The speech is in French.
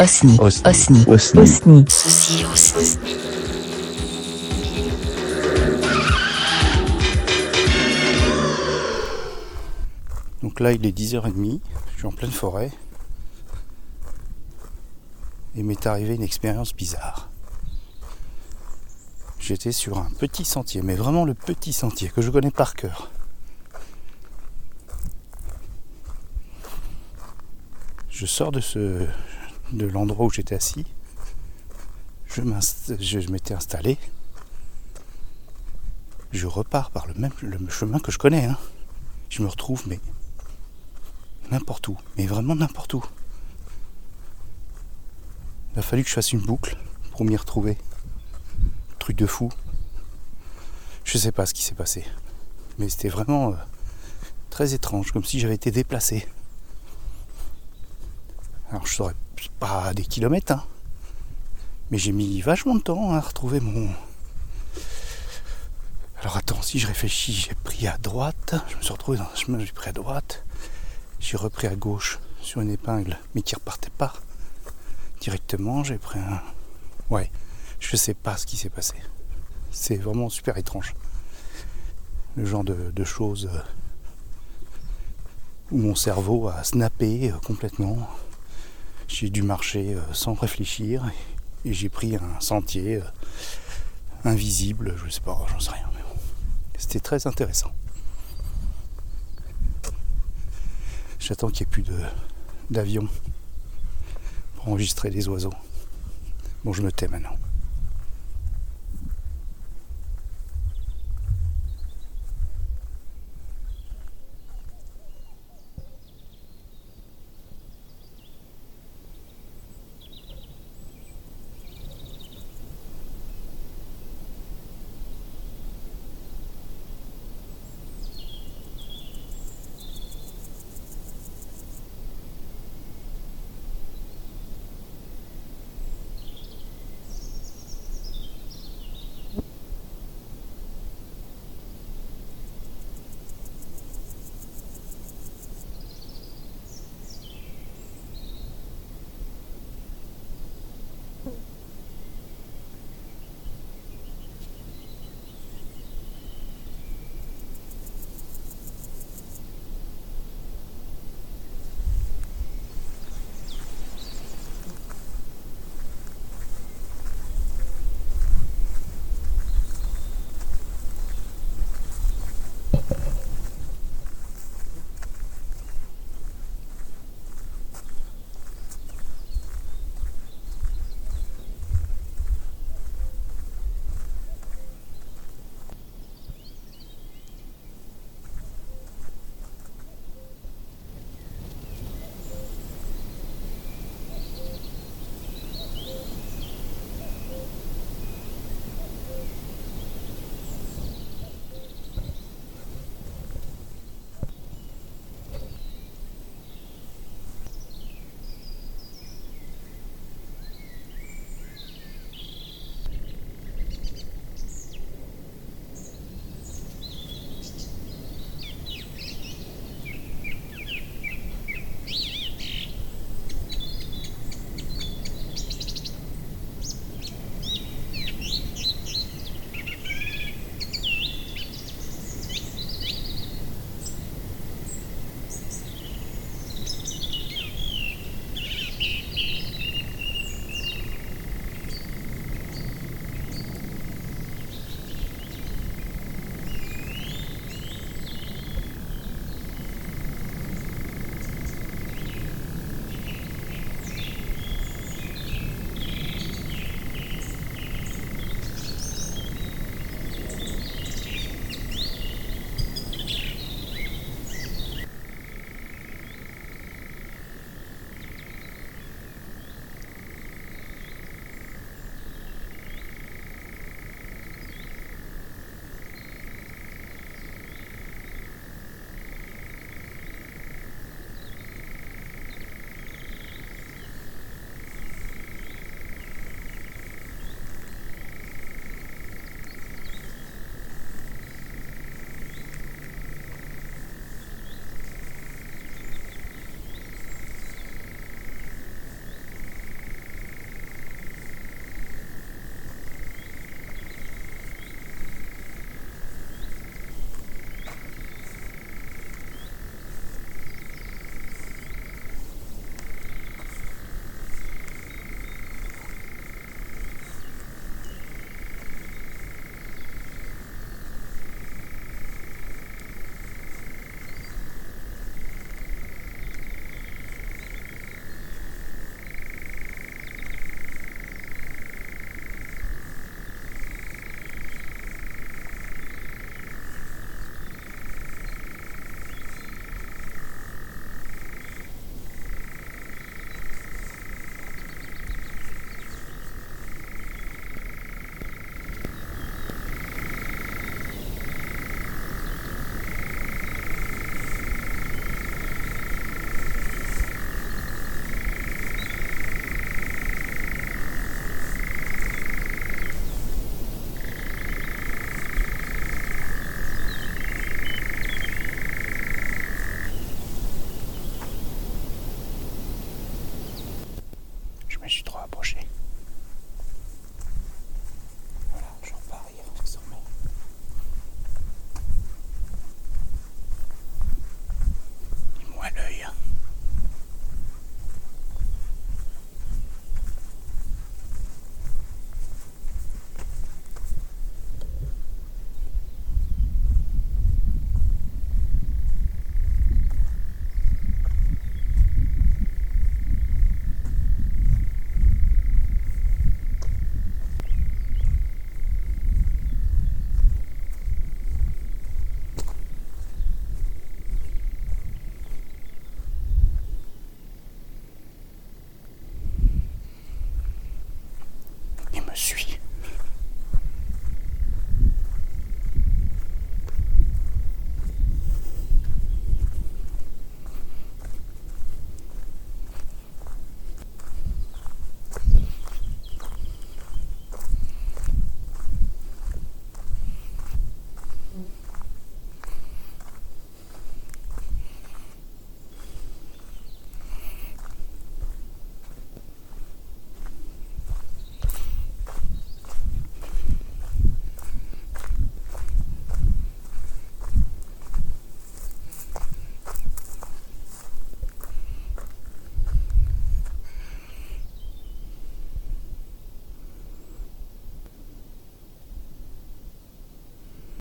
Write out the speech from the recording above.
Osni. Osni. Osni. Osni. Osni. Donc là, il est 10h30, je suis en pleine forêt. Et m'est arrivé une expérience bizarre. J'étais sur un petit sentier, mais vraiment le petit sentier que je connais par cœur. Je sors de ce de l'endroit où j'étais assis. Je, m'étais installé. Je repars par le même chemin que je connais. hein. Je me retrouve, mais n'importe où, mais vraiment n'importe où. Il a fallu que je fasse une boucle pour m'y retrouver. Truc de fou. Je sais pas ce qui s'est passé. Mais c'était vraiment euh, très étrange, comme si j'avais été déplacé. Alors je saurais pas des kilomètres, hein. Mais j'ai mis vachement de temps à retrouver mon. Alors attends, si je réfléchis, j'ai pris à droite, je me suis retrouvé dans un chemin, j'ai pris à droite, j'ai repris à gauche sur une épingle, mais qui repartait pas directement, j'ai pris un. Ouais, je sais pas ce qui s'est passé. C'est vraiment super étrange. Le genre de, choses euh, où mon cerveau a snappé euh, complètement. J'ai dû marcher euh, sans réfléchir et, j'ai pris un sentier euh, invisible, je sais pas, j'en sais rien. Mais bon. C'était très intéressant. J'attends qu'il n'y ait plus d'avions pour enregistrer les oiseaux. Bon, je me tais maintenant.